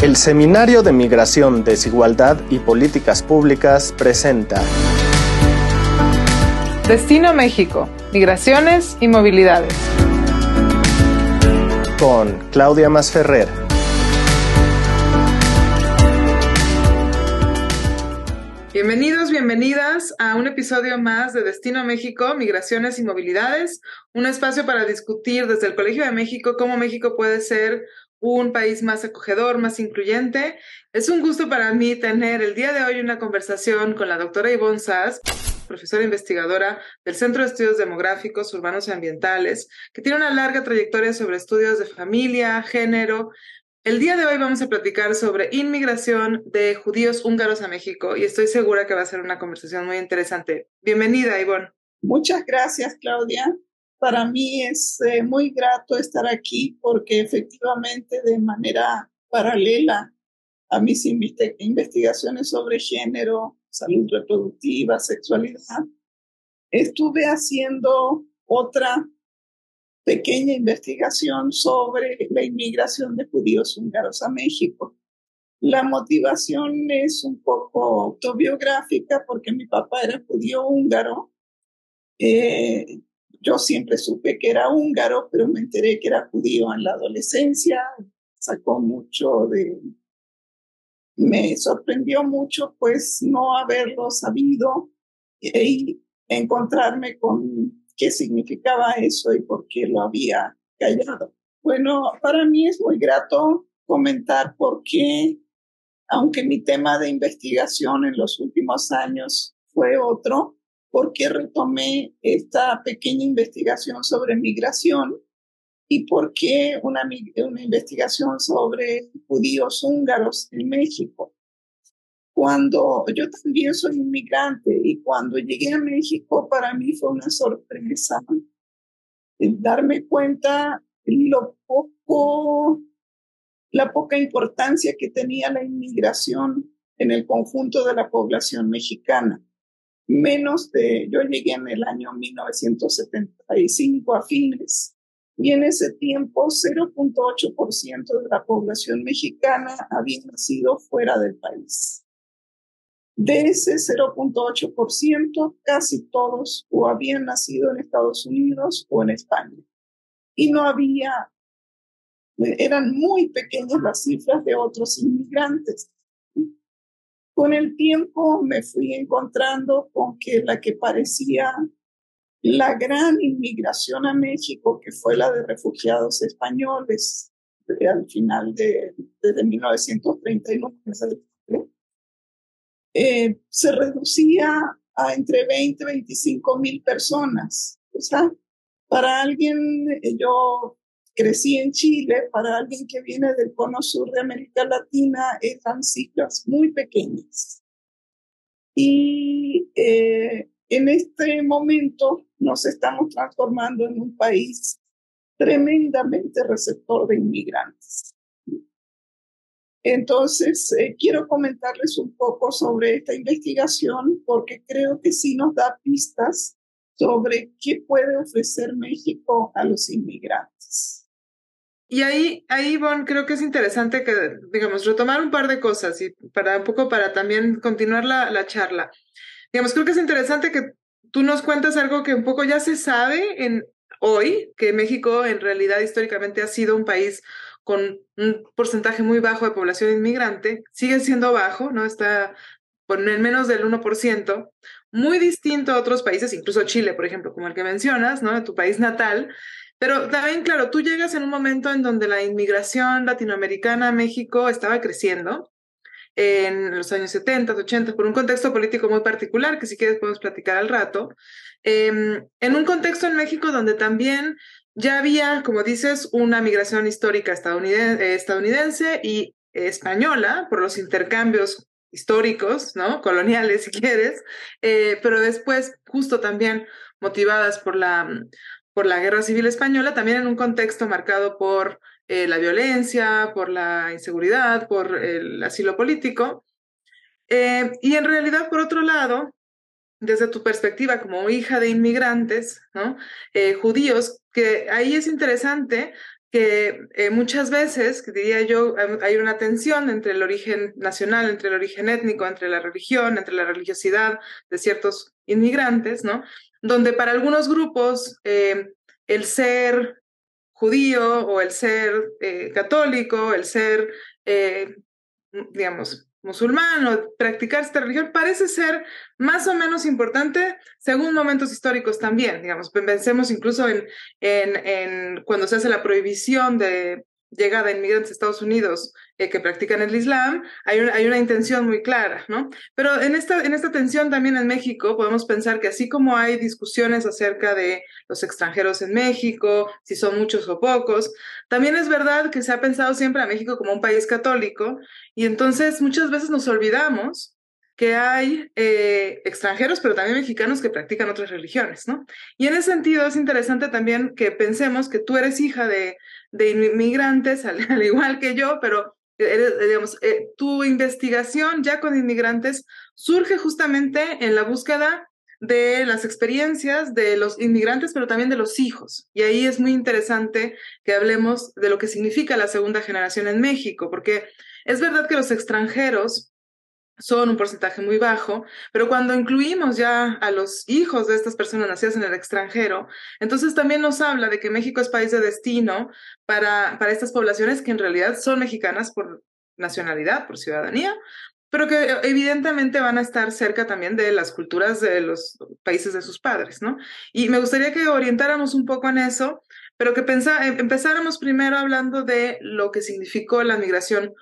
El Seminario de Migración, Desigualdad y Políticas Públicas presenta Destino México, Migraciones y Movilidades. Con Claudia Masferrer. Bienvenidos, bienvenidas a un episodio más de Destino México, Migraciones y Movilidades, un espacio para discutir desde el Colegio de México cómo México puede ser un país más acogedor, más incluyente. Es un gusto para mí tener el día de hoy una conversación con la doctora Ivonne Sass, profesora investigadora del Centro de Estudios Demográficos, Urbanos y Ambientales, que tiene una larga trayectoria sobre estudios de familia, género. El día de hoy vamos a platicar sobre inmigración de judíos húngaros a México y estoy segura que va a ser una conversación muy interesante. Bienvenida, Ivonne. Muchas gracias, Claudia. Para mí es eh, muy grato estar aquí porque efectivamente de manera paralela a mis investigaciones sobre género, salud reproductiva, sexualidad, estuve haciendo otra pequeña investigación sobre la inmigración de judíos húngaros a México. La motivación es un poco autobiográfica porque mi papá era judío húngaro. Eh, yo siempre supe que era húngaro, pero me enteré que era judío en la adolescencia. Sacó mucho de... Me sorprendió mucho pues no haberlo sabido y encontrarme con qué significaba eso y por qué lo había callado. Bueno, para mí es muy grato comentar por qué, aunque mi tema de investigación en los últimos años fue otro, por qué retomé esta pequeña investigación sobre migración y por qué una, una investigación sobre judíos húngaros en México. Cuando yo también soy inmigrante y cuando llegué a México para mí fue una sorpresa darme cuenta lo poco, la poca importancia que tenía la inmigración en el conjunto de la población mexicana menos de, yo llegué en el año 1975 a fines, y en ese tiempo 0.8% de la población mexicana había nacido fuera del país. De ese 0.8%, casi todos o habían nacido en Estados Unidos o en España. Y no había, eran muy pequeñas las cifras de otros inmigrantes. Con el tiempo me fui encontrando con que la que parecía la gran inmigración a México, que fue la de refugiados españoles al final de, 1939, eh, se reducía a entre 20 y 25 mil personas. O sea, para alguien, yo crecí en Chile, para alguien que viene del cono sur de América Latina, eran cifras muy pequeñas. Y eh, en este momento nos estamos transformando en un país tremendamente receptor de inmigrantes. Entonces, eh, quiero comentarles un poco sobre esta investigación porque creo que sí nos da pistas sobre qué puede ofrecer México a los inmigrantes. Y ahí, ahí, Bon, creo que es interesante que, digamos, retomar un par de cosas y para un poco para también continuar la, la charla. Digamos, creo que es interesante que tú nos cuentas algo que un poco ya se sabe en hoy, que México en realidad históricamente ha sido un país con un porcentaje muy bajo de población inmigrante, sigue siendo bajo, ¿no? Está por en menos del 1%, muy distinto a otros países, incluso Chile, por ejemplo, como el que mencionas, ¿no? Tu país natal, pero también, claro, tú llegas en un momento en donde la inmigración latinoamericana a México estaba creciendo en los años 70, 80, por un contexto político muy particular, que si quieres podemos platicar al rato, em, en un contexto en México donde también ya había, como dices, una migración histórica estadounidense, estadounidense y española por los intercambios históricos, ¿no? Coloniales, si quieres, eh, pero después, justo también motivadas por la por la Guerra Civil Española, también en un contexto marcado por eh, la violencia, por la inseguridad, por el asilo político. Eh, y en realidad, por otro lado, desde tu perspectiva como hija de inmigrantes, ¿no? Eh, judíos, que ahí es interesante que muchas veces, diría yo, hay una tensión entre el origen nacional, entre el origen étnico, entre la religión, entre la religiosidad de ciertos inmigrantes, ¿no? Donde para algunos grupos eh, el ser judío o el ser eh, católico, el ser, digamos, musulmán o practicar esta religión parece ser más o menos importante según momentos históricos también. Digamos, pensemos incluso en, en, en cuando se hace la prohibición de llegada de inmigrantes a Estados Unidos eh, que practican el Islam, hay una, hay una intención muy clara, ¿no? Pero en esta, en esta tensión también en México podemos pensar que así como hay discusiones acerca de los extranjeros en México, si son muchos o pocos, también es verdad que se ha pensado siempre a México como un país católico y entonces muchas veces nos olvidamos que hay eh, extranjeros, pero también mexicanos que practican otras religiones, ¿no? Y en ese sentido es interesante también que pensemos que tú eres hija de, de inmigrantes, al, igual que yo, pero eres, digamos, eh, tu investigación ya con inmigrantes surge justamente en la búsqueda de las experiencias de los inmigrantes, pero también de los hijos. Y ahí es muy interesante que hablemos de lo que significa la segunda generación en México, porque es verdad que los extranjeros son un porcentaje muy bajo, pero cuando incluimos ya a los hijos de estas personas nacidas en el extranjero, entonces también nos habla de que México es país de destino para, para estas poblaciones que en realidad son mexicanas por nacionalidad, por ciudadanía, pero que evidentemente van a estar cerca también de las culturas de los países de sus padres, ¿no? Y me gustaría que orientáramos un poco en eso, pero que empezáramos primero hablando de lo que significó la migración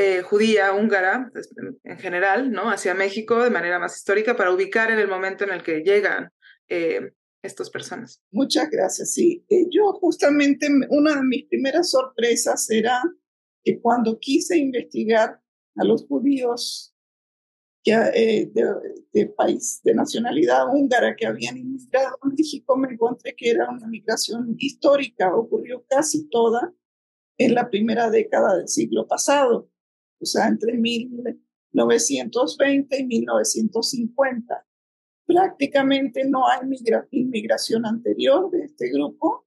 eh, judía húngara pues, en general, ¿no? Hacia México de manera más histórica para ubicar en el momento en el que llegan eh, estas personas. Muchas gracias. Sí, eh, yo justamente una de mis primeras sorpresas era que cuando quise investigar a los judíos que, de, país, de nacionalidad húngara que habían inmigrado a México, me encontré que era una migración histórica, ocurrió casi toda en la primera década del siglo pasado o sea, entre 1920 y 1950. Prácticamente no hay inmigración anterior de este grupo,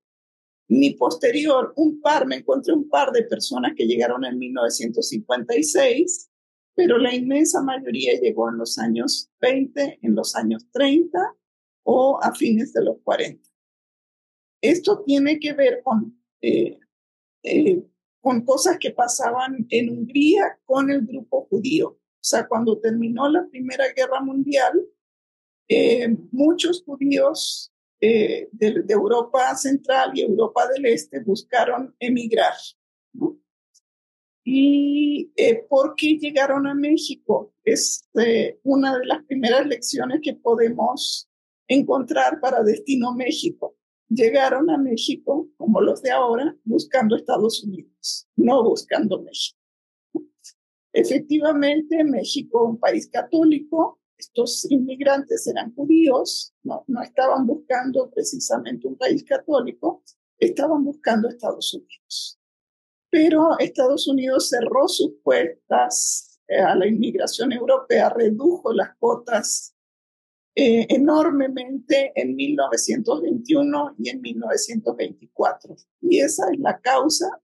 ni posterior. Un par, me encontré un par de personas que llegaron en 1956, pero la inmensa mayoría llegó en los años 20, en los años 30 o a fines de los 40. Esto tiene que ver con eh, eh, con cosas que pasaban en Hungría con el grupo judío. O sea, cuando terminó la Primera Guerra Mundial, eh, muchos judíos eh, de, Europa Central y Europa del Este buscaron emigrar. ¿Y eh, por qué llegaron a México? Es una de las primeras lecciones que podemos encontrar para Destino México llegaron a México, como los de ahora, buscando Estados Unidos, no buscando México. Efectivamente, México, un país católico, estos inmigrantes eran judíos, no, no estaban buscando precisamente un país católico, estaban buscando Estados Unidos. Pero Estados Unidos cerró sus puertas eh, a la inmigración europea, redujo las cuotas eh, enormemente en 1921 y en 1924. Y esa es la causa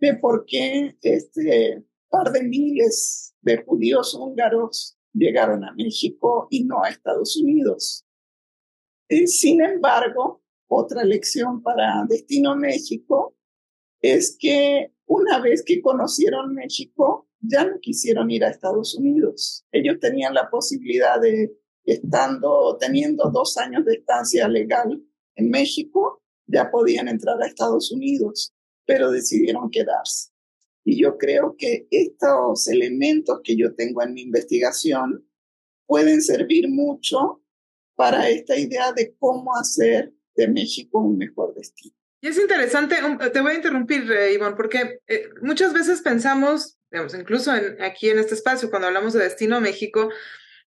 de por qué este par de miles de judíos húngaros llegaron a México y no a Estados Unidos. Eh, sin embargo, otra lección para Destino México es que una vez que conocieron México, ya no quisieron ir a Estados Unidos. Ellos tenían la posibilidad de estando, teniendo dos años de estancia legal en México, ya podían entrar a Estados Unidos, pero decidieron quedarse. Y yo creo que estos elementos que yo tengo en mi investigación pueden servir mucho para esta idea de cómo hacer de México un mejor destino. Y es interesante, te voy a interrumpir, eh, Ivonne, porque eh, muchas veces pensamos, digamos, incluso aquí en este espacio, cuando hablamos de Destino México,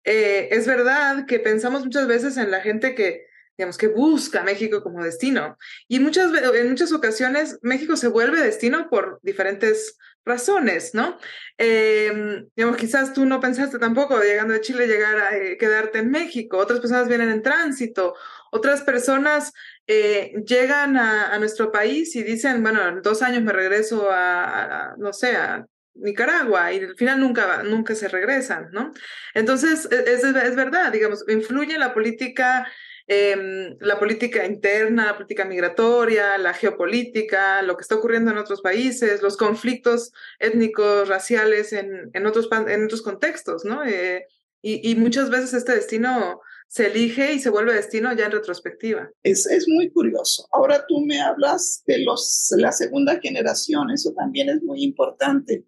eh, es verdad que pensamos muchas veces en la gente que, digamos, que busca México como destino. Y muchas, en muchas ocasiones México se vuelve destino por diferentes razones, ¿no? Em, digamos, quizás tú no pensaste tampoco, llegando de Chile, llegar a eh, quedarte en México. Otras personas vienen en tránsito. Otras personas eh, llegan a, nuestro país y dicen, bueno, en dos años me regreso a, no sé, a Nicaragua y al final nunca, nunca se regresan, ¿no? Entonces, e, es, es verdad, digamos, influye la política Em, la política interna, la política migratoria, la geopolítica, lo que está ocurriendo en otros países, los conflictos étnicos, raciales en, en, otros, en otros contextos, ¿no? Eh, y, y, muchas veces este destino se elige y se vuelve destino ya en retrospectiva. Es, es muy curioso. Ahora tú me hablas de los, la segunda generación, eso también es muy importante.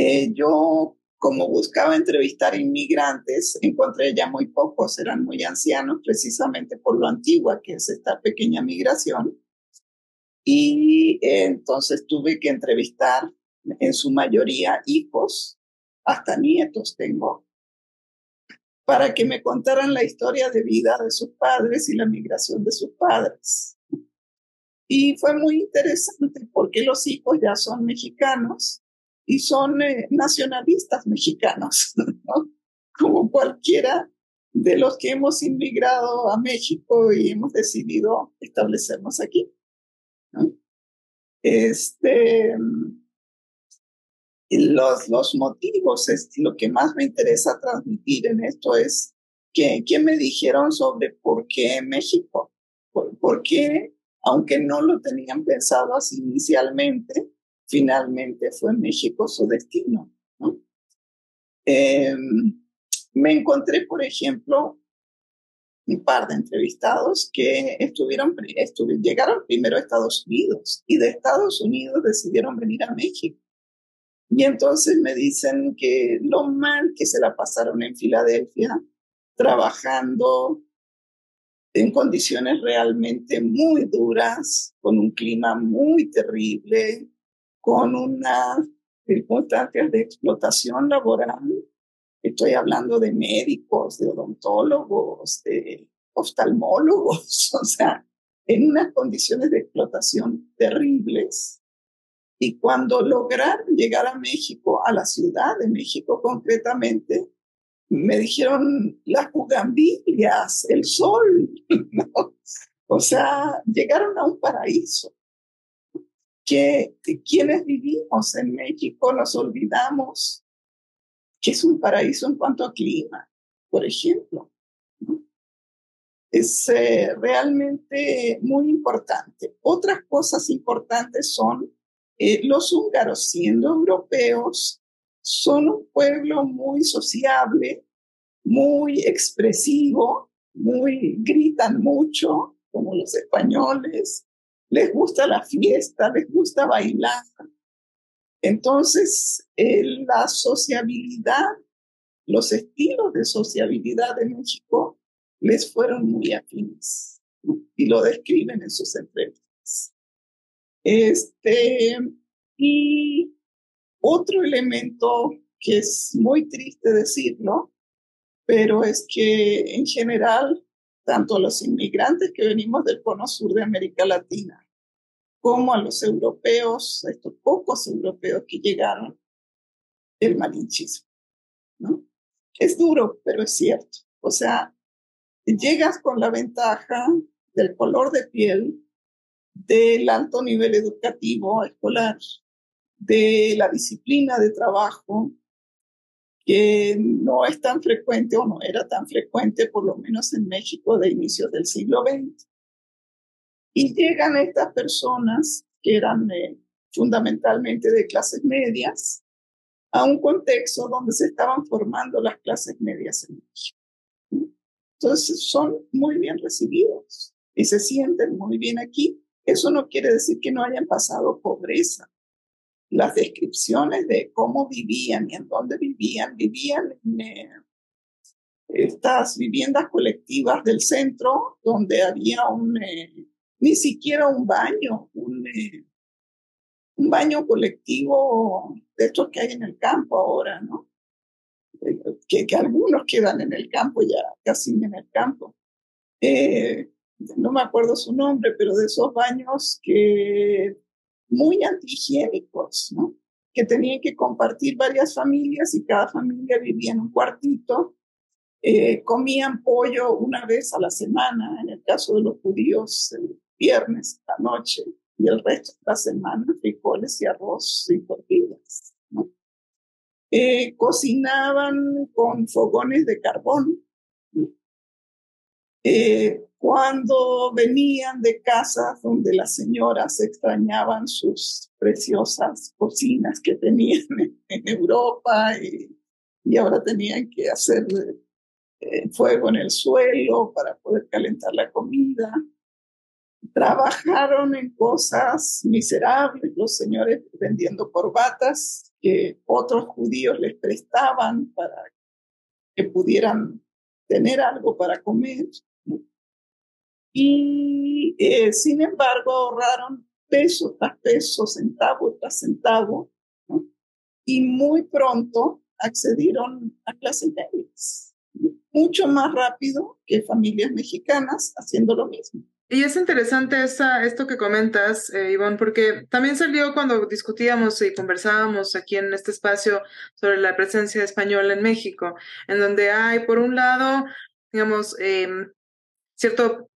Eh, yo como buscaba entrevistar inmigrantes, encontré ya muy pocos, eran muy ancianos, precisamente por lo antigua que es esta pequeña migración. Y entonces tuve que entrevistar en su mayoría hijos, hasta nietos tengo, para que me contaran la historia de vida de sus padres y la migración de sus padres. Y fue muy interesante porque los hijos ya son mexicanos y son eh, nacionalistas mexicanos, ¿no? como cualquiera de los que hemos inmigrado a México y hemos decidido establecernos aquí. ¿no? Este, los, los motivos, es, lo que más me interesa transmitir en esto es que, que me dijeron sobre por qué México, por, por qué, aunque no lo tenían pensado así inicialmente, finalmente fue México su destino. ¿no? Em, me encontré, por ejemplo, un par de entrevistados que estuvieron, llegaron primero a Estados Unidos y de Estados Unidos decidieron venir a México. Y entonces me dicen que lo mal que se la pasaron en Filadelfia, trabajando en condiciones realmente muy duras, con un clima muy terrible, con unas circunstancias de explotación laboral. Estoy hablando de médicos, de odontólogos, de oftalmólogos, o sea, en unas condiciones de explotación terribles. Y cuando lograron llegar a México, a la Ciudad de México concretamente, me dijeron las bugambilias, el sol, ¿no? O sea, llegaron a un paraíso que, quienes vivimos en México nos olvidamos que es un paraíso en cuanto a clima, por ejemplo. Es eh, realmente muy importante. Otras cosas importantes son eh, los húngaros, siendo europeos, son un pueblo muy sociable, muy expresivo, muy gritan mucho, como los españoles, les gusta la fiesta, les gusta bailar. Entonces, eh, la sociabilidad, los estilos de sociabilidad de México les fueron muy afines y lo describen en sus entrevistas. Este, y otro elemento que es muy triste decirlo, pero es que en general tanto a los inmigrantes que venimos del cono sur de América Latina como a los europeos, a estos pocos europeos que llegaron, el malinchismo. ¿no? Es duro, pero es cierto. O sea, llegas con la ventaja del color de piel, del alto nivel educativo escolar, de la disciplina de trabajo, que no es tan frecuente o no era tan frecuente, por lo menos en México de inicios del siglo XX. Y llegan estas personas que eran eh, fundamentalmente de clases medias a un contexto donde se estaban formando las clases medias en México. Entonces son muy bien recibidos y se sienten muy bien aquí. Eso no quiere decir que no hayan pasado pobreza las descripciones de cómo vivían y en dónde vivían. Vivían en eh, estas viviendas colectivas del centro donde había un, eh, ni siquiera un baño, un, eh, un baño colectivo de estos que hay en el campo ahora, ¿no? Que, que, algunos quedan en el campo ya, casi en el campo. no me acuerdo su nombre, pero de esos baños que muy antihigiénicos, ¿no? que tenían que compartir varias familias y cada familia vivía en un cuartito eh, comían pollo una vez a la semana, en el caso de los judíos, el viernes la noche, y el resto de la semana frijoles y arroz y tortillas. Eh, cocinaban con fogones de carbón. Eh, cuando venían de casas donde las señoras extrañaban sus preciosas cocinas que tenían en, Europa y, ahora tenían que hacer eh, fuego en el suelo para poder calentar la comida. Trabajaron en cosas miserables, los señores vendiendo corbatas que otros judíos les prestaban para que pudieran tener algo para comer. Y eh, sin embargo ahorraron peso tras peso, centavo tras centavo, y muy pronto accedieron a clases medias, mucho más rápido que familias mexicanas haciendo lo mismo. Y es interesante esa, esto que comentas, eh, Ivonne, porque también salió cuando discutíamos y conversábamos aquí en este espacio sobre la presencia española en México, en donde hay, por un lado, digamos, em, cierto,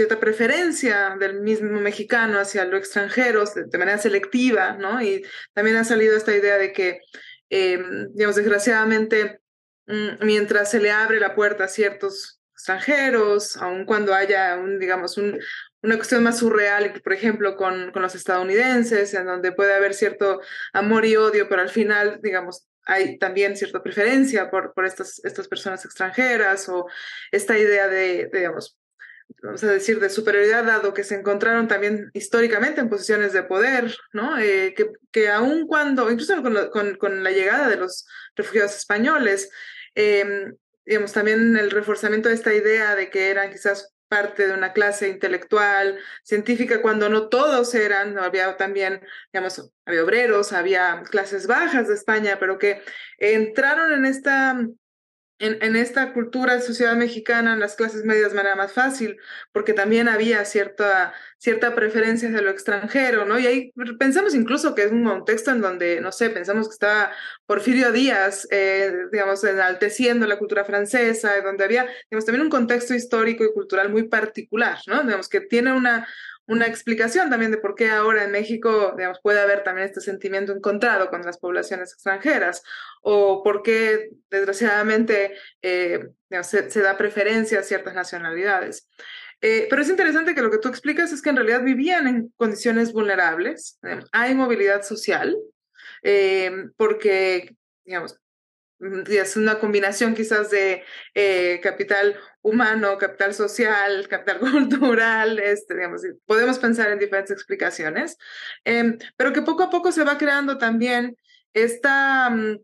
cierta preferencia del mismo mexicano hacia lo extranjero de, manera selectiva, ¿no? Y también ha salido esta idea de que, em, digamos, desgraciadamente, mm, mientras se le abre la puerta a ciertos extranjeros, aun cuando haya un, digamos, un, una cuestión más surreal, por ejemplo, con, con los estadounidenses, en donde puede haber cierto amor y odio, pero al final, digamos, hay también cierta preferencia por, por estas, estas personas extranjeras o esta idea de, digamos, vamos a decir, de superioridad, dado que se encontraron también históricamente en posiciones de poder, ¿no? Eh, que, que aun cuando, incluso con, con, con, la llegada de los refugiados españoles, eh, digamos, también el reforzamiento de esta idea de que eran quizás parte de una clase intelectual, científica, cuando no todos eran, había también, digamos, había obreros, había clases bajas de España, pero que entraron en esta en, esta cultura, sociedad mexicana, en las clases medias de manera más fácil, porque también había cierta, cierta preferencia hacia lo extranjero, ¿no? Y ahí pensamos incluso que es un contexto en donde, no sé, pensamos que estaba Porfirio Díaz, eh, digamos, enalteciendo la cultura francesa, donde había, digamos, también un contexto histórico y cultural muy particular, ¿no? Digamos, que tiene una, una explicación también de por qué ahora en México, digamos, puede haber también este sentimiento encontrado con las poblaciones extranjeras, o por qué, desgraciadamente, eh, se, da preferencia a ciertas nacionalidades. Eh, pero es interesante que lo que tú explicas es que en realidad vivían en condiciones vulnerables, hay movilidad social, eh, porque, digamos, es una combinación quizás de capital humano, capital social, capital cultural, este, digamos, podemos pensar en diferentes explicaciones, em, pero que poco a poco se va creando también esta, mm,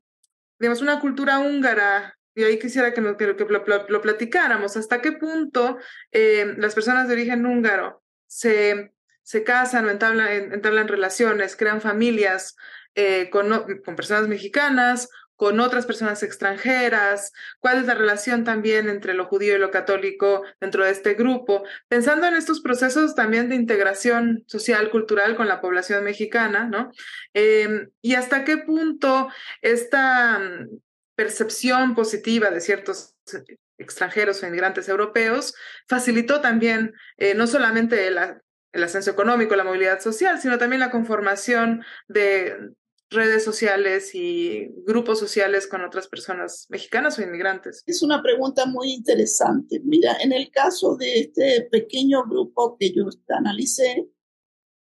digamos, una cultura húngara. Y ahí quisiera que, que, lo, platicáramos. ¿Hasta qué punto em, las personas de origen húngaro se, se casan o entablan, entablan relaciones, crean familias eh, con, con personas mexicanas con otras personas extranjeras, cuál es la relación también entre lo judío y lo católico dentro de este grupo, pensando en estos procesos también de integración social, cultural con la población mexicana, ¿no? Em, y hasta qué punto esta mm, percepción positiva de ciertos extranjeros o inmigrantes europeos facilitó también eh, no solamente el ascenso económico, la movilidad social, sino también la conformación de, redes sociales y grupos sociales con otras personas mexicanas o inmigrantes? Es una pregunta muy interesante. Mira, en el caso de este pequeño grupo que yo analicé,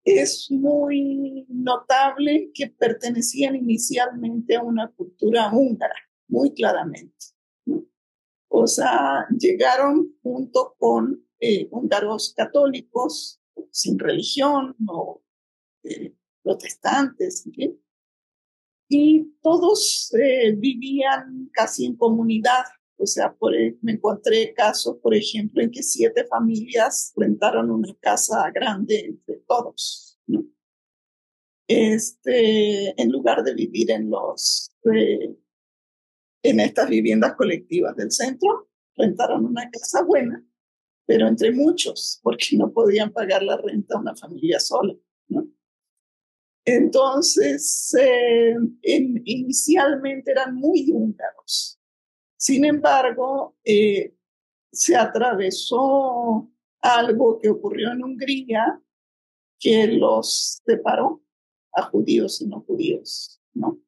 es muy notable que pertenecían inicialmente a una cultura húngara, muy claramente. O sea, llegaron junto con eh, húngaros católicos, sin religión o eh, protestantes, ¿sí? Y todos eh, vivían casi en comunidad. O sea, por, e, me encontré casos, por ejemplo, en que siete familias rentaron una casa grande entre todos. Este, en lugar de vivir en los, eh, en estas viviendas colectivas del centro, rentaron una casa buena, pero entre muchos, porque no podían pagar la renta a una familia sola. Entonces, eh, inicialmente eran muy húngaros. Sin embargo, eh, se atravesó algo que ocurrió en Hungría que los separó a judíos y no judíos, ¿no?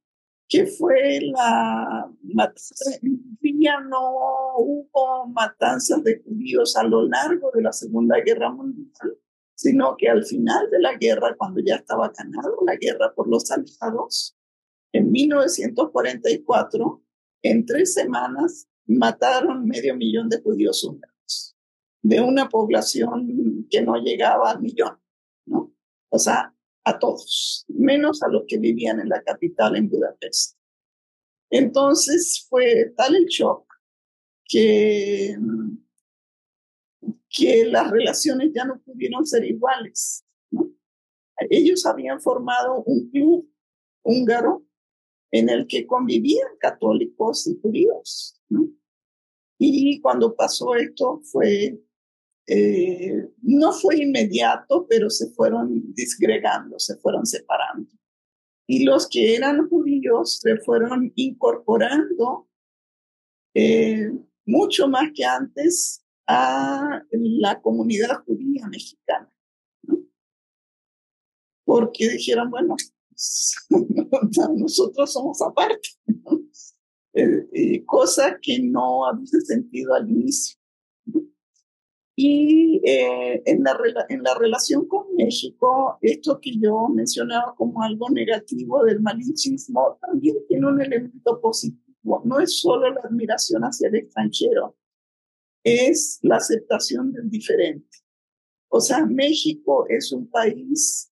Que fue la matanza. En Hungría no hubo matanzas de judíos a lo largo de la Segunda Guerra Mundial, sino que al final de la guerra, cuando ya estaba ganado la guerra por los aliados, en 1944, en tres semanas, mataron medio millón de judíos húngaros, de una población que no llegaba al millón, ¿no? O sea, a todos, menos a los que vivían en la capital, en Budapest. Entonces fue tal el shock que, que las relaciones ya no pudieron ser iguales. ¿no? Ellos habían formado un club húngaro en el que convivían católicos y judíos. ¿no? Y cuando pasó esto fue, eh, no fue inmediato, pero se fueron disgregando, se fueron separando. Y los que eran judíos se fueron incorporando eh, mucho más que antes a la comunidad judía mexicana. ¿no? Porque dijeron, bueno, nosotros somos aparte, eh, eh, cosa que no había sentido al inicio. Y eh, en, la, en la relación con México, esto que yo mencionaba como algo negativo del malinchismo también tiene un elemento positivo. No es solo la admiración hacia el extranjero, es la aceptación del diferente. O sea, México es un país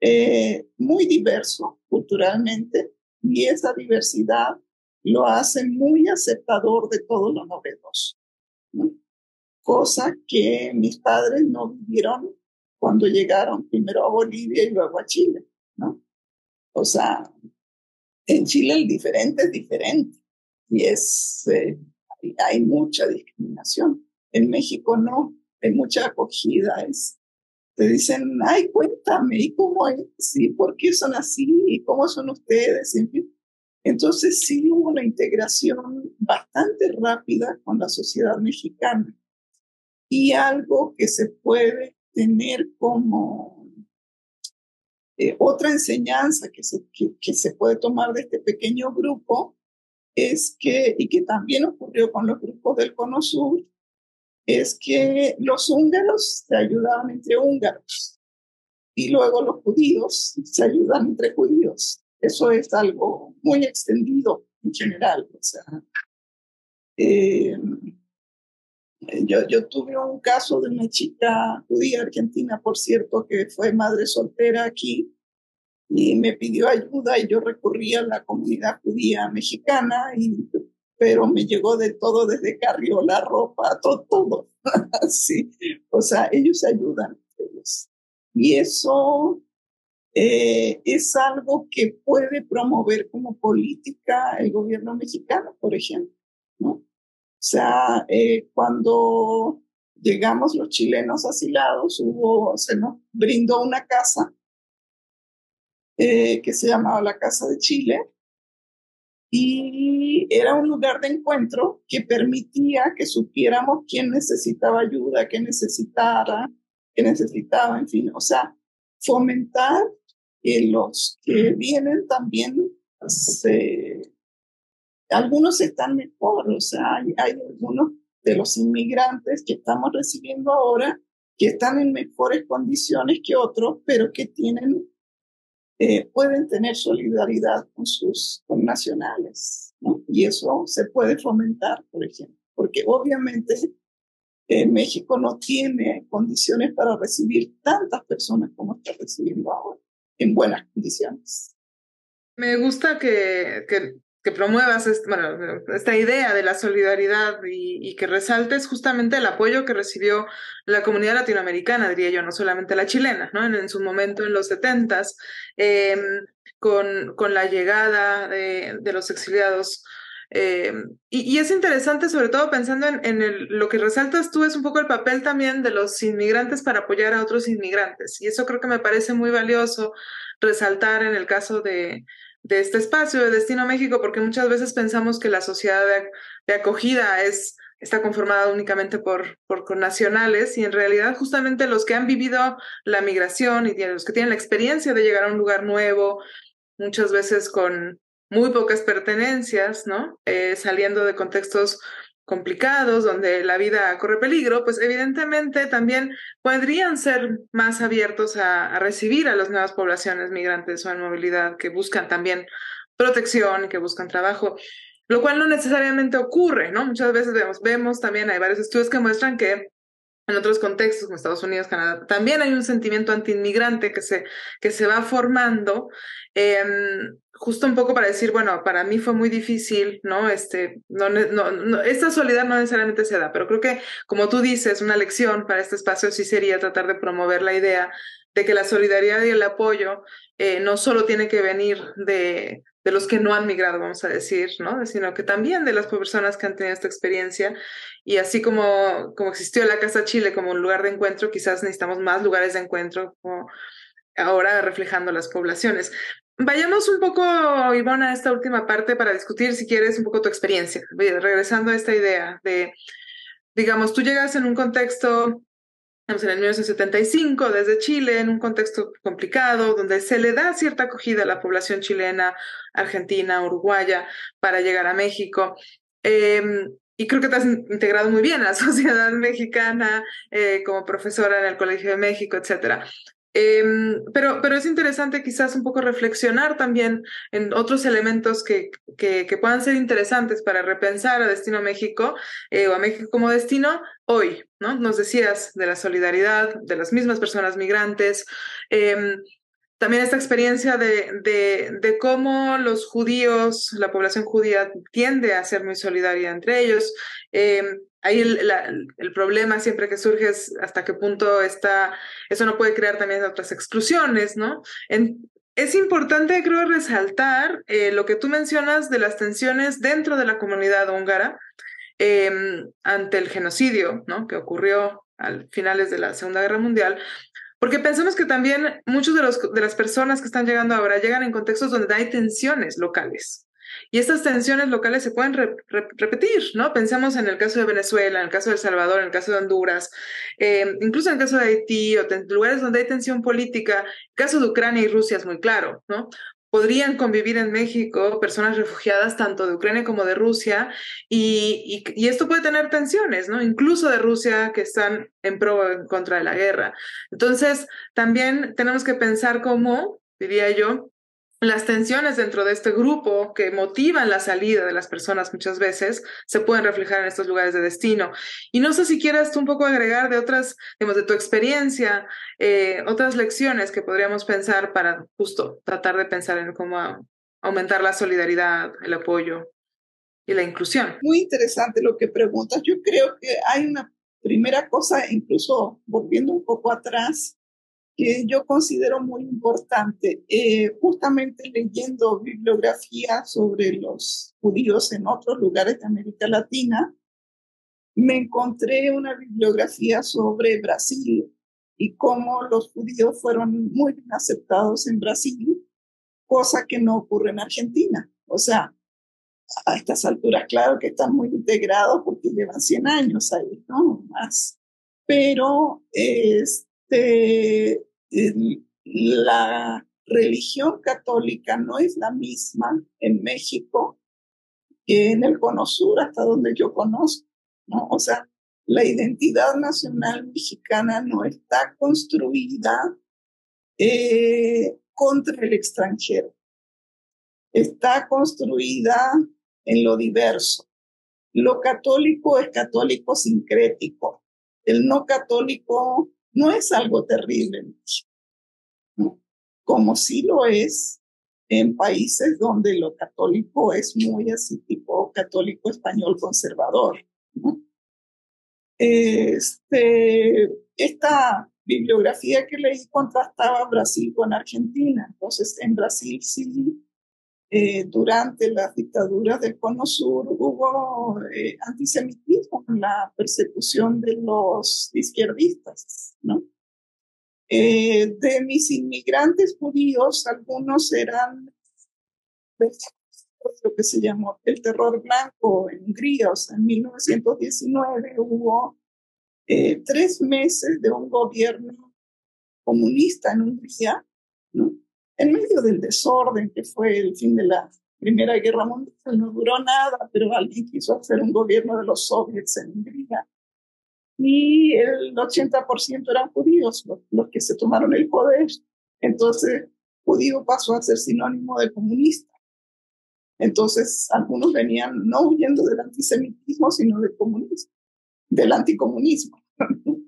eh, muy diverso culturalmente y esa diversidad lo hace muy aceptador de todo lo novedoso. Cosa que mis padres no vivieron cuando llegaron primero a Bolivia y luego a Chile. ¿no? O sea, en Chile el diferente es diferente y es, eh, hay mucha discriminación. En México no, hay mucha acogida, es te dicen, ay, cuéntame, ¿y cómo es? ¿Y por qué son así? ¿Y cómo son ustedes? Entonces sí hubo una integración bastante rápida con la sociedad mexicana y algo que se puede tener como eh, otra enseñanza que se, que, se puede tomar de este pequeño grupo es que, y que también ocurrió con los grupos del Cono Sur, es que los húngaros se ayudaban entre húngaros y luego los judíos se ayudan entre judíos. Eso es algo muy extendido en general. O sea, eh, yo, yo tuve un caso de una chica judía argentina, por cierto, que fue madre soltera aquí y me pidió ayuda y yo recurrí a la comunidad judía mexicana y pero me llegó de todo, desde carriola, ropa, todo, todo. sí. O sea, ellos ayudan ellos. Y eso eh, es algo que puede promover como política el gobierno mexicano, por ejemplo, ¿no? O sea, eh, cuando llegamos los chilenos asilados, hubo, se nos brindó una casa eh, que se llamaba la Casa de Chile, y era un lugar de encuentro que permitía que supiéramos quién necesitaba ayuda, qué necesitara, qué necesitaba, en fin, o sea, fomentar que los que vienen también se, algunos están mejor, o sea, hay, hay algunos de los inmigrantes que estamos recibiendo ahora que están en mejores condiciones que otros, pero que tienen eh, pueden tener solidaridad con sus nacionales, ¿no? Y eso se puede fomentar, por ejemplo, porque obviamente eh, México no tiene condiciones para recibir tantas personas como está recibiendo ahora, en buenas condiciones. Me gusta que, que que promuevas esta idea de la solidaridad y, que resaltes justamente el apoyo que recibió la comunidad latinoamericana, diría yo, no solamente la chilena, ¿no? En, su momento, en los setentas, em, con, con la llegada de, los exiliados. Em, y, es interesante, sobre todo pensando en, lo que resaltas tú, es un poco el papel también de los inmigrantes para apoyar a otros inmigrantes. Y eso creo que me parece muy valioso resaltar en el caso de, de este espacio de Destino México, porque muchas veces pensamos que la sociedad de, acogida es, está conformada únicamente por, por nacionales y en realidad justamente los que han vivido la migración y los que tienen la experiencia de llegar a un lugar nuevo, muchas veces con muy pocas pertenencias, ¿no? Eh, saliendo de contextos complicados, donde la vida corre peligro, pues evidentemente también podrían ser más abiertos a, recibir a las nuevas poblaciones migrantes o en movilidad que buscan también protección, que buscan trabajo, lo cual no necesariamente ocurre, ¿no? Muchas veces vemos, vemos también, hay varios estudios que muestran que en otros contextos como Estados Unidos, Canadá, también hay un sentimiento antiinmigrante que se, que se va formando. Em, justo un poco para decir, bueno, para mí fue muy difícil, ¿no? Este, no, no, esta soledad no necesariamente se da, pero creo que, como tú dices, una lección para este espacio sí sería tratar de promover la idea de que la solidaridad y el apoyo eh, no solo tiene que venir de, de los que no han migrado, vamos a decir, ¿no? Sino que también de las personas que han tenido esta experiencia. Y así como, como existió la Casa Chile como un lugar de encuentro, quizás necesitamos más lugares de encuentro ahora reflejando las poblaciones. Vayamos un poco, Ivonne, a esta última parte para discutir, si quieres, un poco tu experiencia. Regresando a esta idea de, digamos, tú llegas en un contexto, en el 1975, desde Chile, en un contexto complicado, donde se le da cierta acogida a la población chilena, argentina, uruguaya, para llegar a México. Em, y creo que te has integrado muy bien a la sociedad mexicana eh, como profesora en el Colegio de México, etcétera. Em, pero, pero es interesante quizás un poco reflexionar también en otros elementos que, que, puedan ser interesantes para repensar a Destino México eh, o a México como destino hoy, ¿no? Nos decías de la solidaridad de las mismas personas migrantes, em, también esta experiencia de, de, cómo los judíos, la población judía tiende a ser muy solidaria entre ellos. Eh, ahí el, el, problema siempre que surge es hasta qué punto está, eso no puede crear también otras exclusiones, ¿no? es importante, creo, resaltar eh, lo que tú mencionas de las tensiones dentro de la comunidad húngara em, ante el genocidio, ¿no? Que ocurrió al finales de la Segunda Guerra Mundial, porque pensamos que también muchos de, de las personas que están llegando ahora llegan en contextos donde hay tensiones locales. Y estas tensiones locales se pueden repetir, ¿no? Pensamos en el caso de Venezuela, en el caso de El Salvador, en el caso de Honduras, eh, incluso en el caso de Haití o lugares donde hay tensión política. El caso de Ucrania y Rusia es muy claro, ¿no? Podrían convivir en México personas refugiadas tanto de Ucrania como de Rusia y, esto puede tener tensiones, ¿no? Incluso de Rusia que están en pro en contra de la guerra. Entonces, también tenemos que pensar cómo, diría yo, las tensiones dentro de este grupo que motivan la salida de las personas muchas veces se pueden reflejar en estos lugares de destino. Y no sé si quieras tú un poco agregar de otras, digamos, de tu experiencia, eh, otras lecciones que podríamos pensar para justo tratar de pensar en cómo aumentar la solidaridad, el apoyo y la inclusión. Muy interesante lo que preguntas. Yo creo que hay una primera cosa, incluso volviendo un poco atrás, que yo considero muy importante. Eh, justamente leyendo bibliografía sobre los judíos en otros lugares de América Latina, me encontré una bibliografía sobre Brasil y cómo los judíos fueron muy bien aceptados en Brasil, cosa que no ocurre en Argentina. O sea, a estas alturas, claro que están muy integrados porque llevan 100 años ahí, ¿no? Más. Pero este, la religión católica no es la misma en México que en el Cono Sur, hasta donde yo conozco, ¿no? O sea, la identidad nacional mexicana no está construida eh, contra el extranjero, está construida en lo diverso. Lo católico es católico sincrético, el no católico no es algo terrible, como sí lo es en países donde lo católico es muy así, tipo católico español conservador. Este, esta bibliografía que leí contrastaba Brasil con Argentina. Entonces, en Brasil sí eh, durante las dictaduras del Cono Sur hubo eh, antisemitismo en la persecución de los izquierdistas, ¿no? Eh, de mis inmigrantes judíos, algunos eran lo que se llamó el terror blanco en Hungría, o sea, en 1919 hubo eh, tres meses de un gobierno comunista en Hungría, ¿no? En medio del desorden que fue el fin de la Primera Guerra Mundial, no duró nada, pero alguien quiso hacer un gobierno de los soviets en Hungría. Y el 80% eran judíos los, los que se tomaron el poder. Entonces, judío pasó a ser sinónimo de comunista. Entonces, algunos venían no huyendo del antisemitismo, sino del comunismo, del anticomunismo.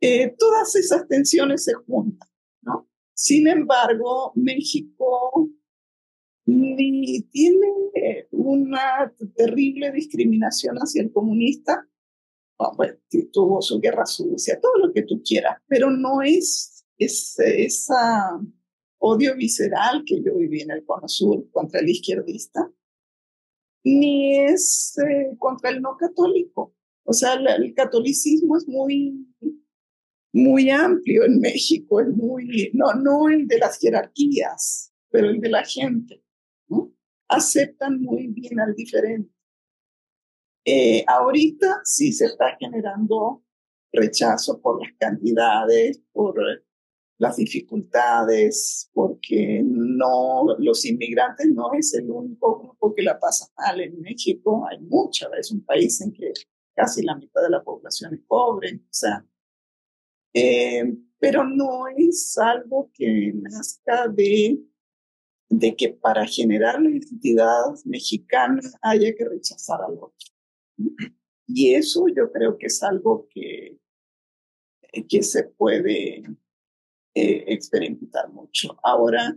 eh, todas esas tensiones se juntan. Sin embargo, México ni tiene una terrible discriminación hacia el comunista, bueno, tuvo su guerra sucia, todo lo que tú quieras, pero no es, es esa odio visceral que yo viví en el Cono Sur contra el izquierdista, ni es eh, contra el no católico. O sea, el, catolicismo es muy, muy amplio en México, es muy, no, no el de las jerarquías, pero el de la gente. ¿no? Aceptan muy bien al diferente. Eh, ahorita sí se está generando rechazo por las cantidades, por las dificultades, porque no, los inmigrantes no es el único grupo que la pasa mal en México, hay mucha, es un país en que casi la mitad de la población es pobre, o sea, eh, pero no es algo que nazca de, de que para generar la identidad mexicana haya que rechazar al otro. Y eso yo creo que es algo que, que se puede eh, experimentar mucho. Ahora,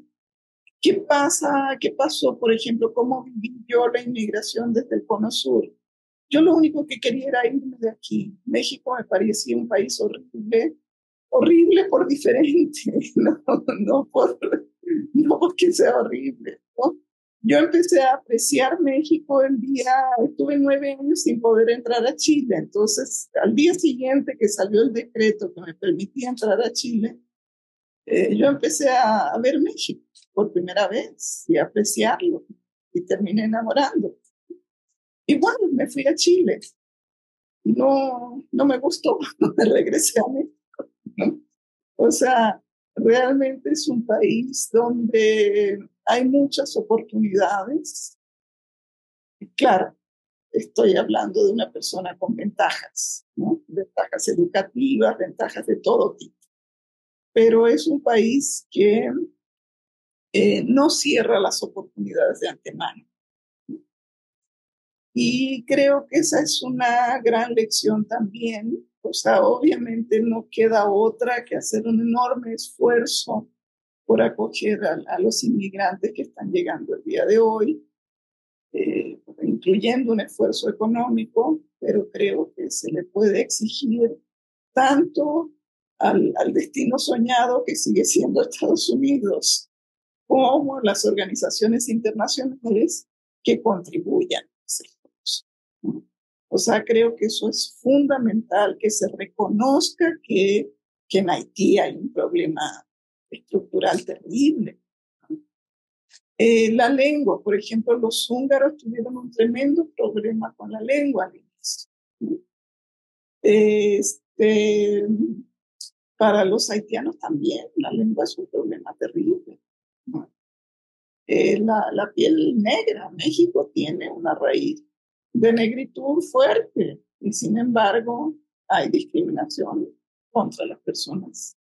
¿qué pasa? ¿Qué pasó, por ejemplo? ¿Cómo viví yo la inmigración desde el Cono Sur? Yo lo único que quería era irme de aquí. México me parecía un país horrible, horrible por diferente, no, no, por, no porque sea horrible. Yo empecé a apreciar México el día, estuve nueve años sin poder entrar a Chile, entonces al día siguiente que salió el decreto que me permitía entrar a Chile, eh, yo empecé a, ver México por primera vez y apreciarlo y terminé enamorando. Y bueno, me fui a Chile. No, no me gustó, regresé a México. O sea, realmente es un país donde hay muchas oportunidades. claro, estoy hablando de una persona con ventajas, ¿no? ventajas educativas, ventajas de todo tipo pero es un país que eh, no cierra las oportunidades de antemano. Y creo que esa es una gran lección también. O sea, obviamente no queda otra que hacer un enorme esfuerzo por acoger a, los inmigrantes que están llegando el día de hoy, eh, incluyendo un esfuerzo económico, pero creo que se le puede exigir tanto al, destino soñado que sigue siendo Estados Unidos, como las organizaciones internacionales que contribuyan. O sea, creo que eso es fundamental, que se reconozca que, que en Haití hay un problema estructural terrible. Eh, la lengua, por ejemplo, los húngaros tuvieron un tremendo problema con la lengua. Este, para los haitianos también la lengua es un problema terrible. Eh, la, la, piel negra, México tiene una raíz de negritud fuerte. Y sin embargo hay discriminación contra las personas.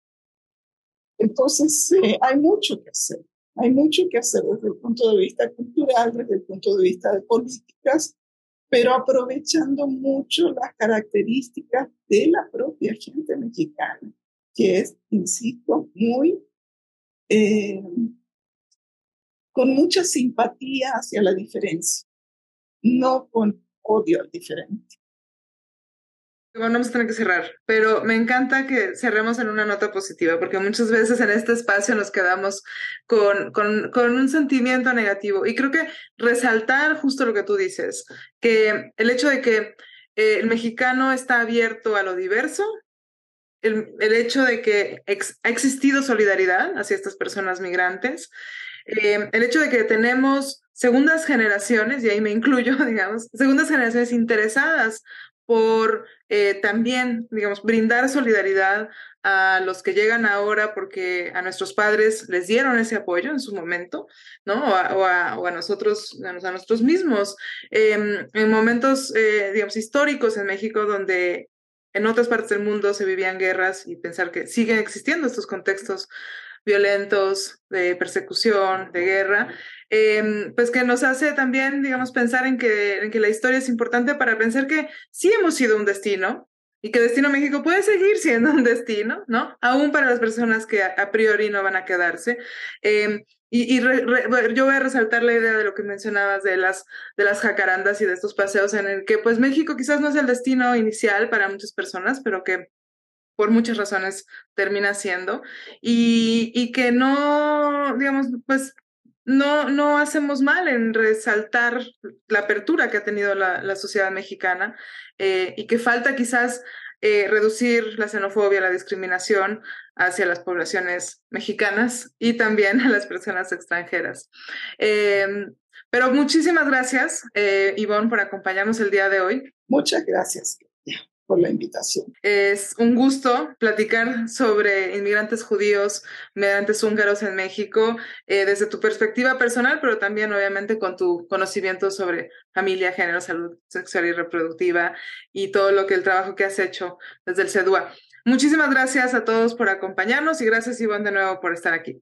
Entonces eh, hay mucho que hacer, hay mucho que hacer desde el punto de vista cultural, desde el punto de vista de políticas, pero aprovechando mucho las características de la propia gente mexicana que es, insisto, muy, eh, con mucha simpatía hacia la diferencia, no con odio al diferente. Bueno, vamos a tener que cerrar, pero me encanta que cerremos en una nota positiva, porque muchas veces en este espacio nos quedamos con, con, un sentimiento negativo. Y creo que resaltar justo lo que tú dices, que el hecho de que eh, el mexicano está abierto a lo diverso, el, hecho de que ha existido solidaridad hacia estas personas migrantes, eh, el hecho de que tenemos segundas generaciones, y ahí me incluyo, digamos, segundas generaciones interesadas por eh, también, digamos, brindar solidaridad a los que llegan ahora porque a nuestros padres les dieron ese apoyo en su momento, ¿no? O a, nosotros, a, nosotros mismos. Em, en momentos, eh, digamos, históricos en México donde en otras partes del mundo se vivían guerras y pensar que siguen existiendo estos contextos violentos, de persecución, de guerra, em, pues que nos hace también, digamos, pensar en que, en que la historia es importante para pensar que sí hemos sido un destino y que Destino México puede seguir siendo un destino, ¿no? Aún para las personas que a, priori no van a quedarse. Em, y, yo voy a resaltar la idea de lo que mencionabas de las, de las jacarandas y de estos paseos en el que pues México quizás no es el destino inicial para muchas personas, pero que por muchas razones termina siendo, y, y que no, digamos, pues no, no hacemos mal en resaltar la apertura que ha tenido la, sociedad mexicana eh, y que falta quizás eh, reducir la xenofobia, la discriminación hacia las poblaciones mexicanas y también a las personas extranjeras. Em, pero muchísimas gracias, eh, Ivonne, por acompañarnos el día de hoy. Muchas gracias por la invitación. Es un gusto platicar sobre inmigrantes judíos, migrantes húngaros en México, eh, desde tu perspectiva personal, pero también obviamente con tu conocimiento sobre familia, género, salud sexual y reproductiva y todo lo que el trabajo que has hecho desde el CEDUA. Muchísimas gracias a todos por acompañarnos y gracias Iván de nuevo por estar aquí.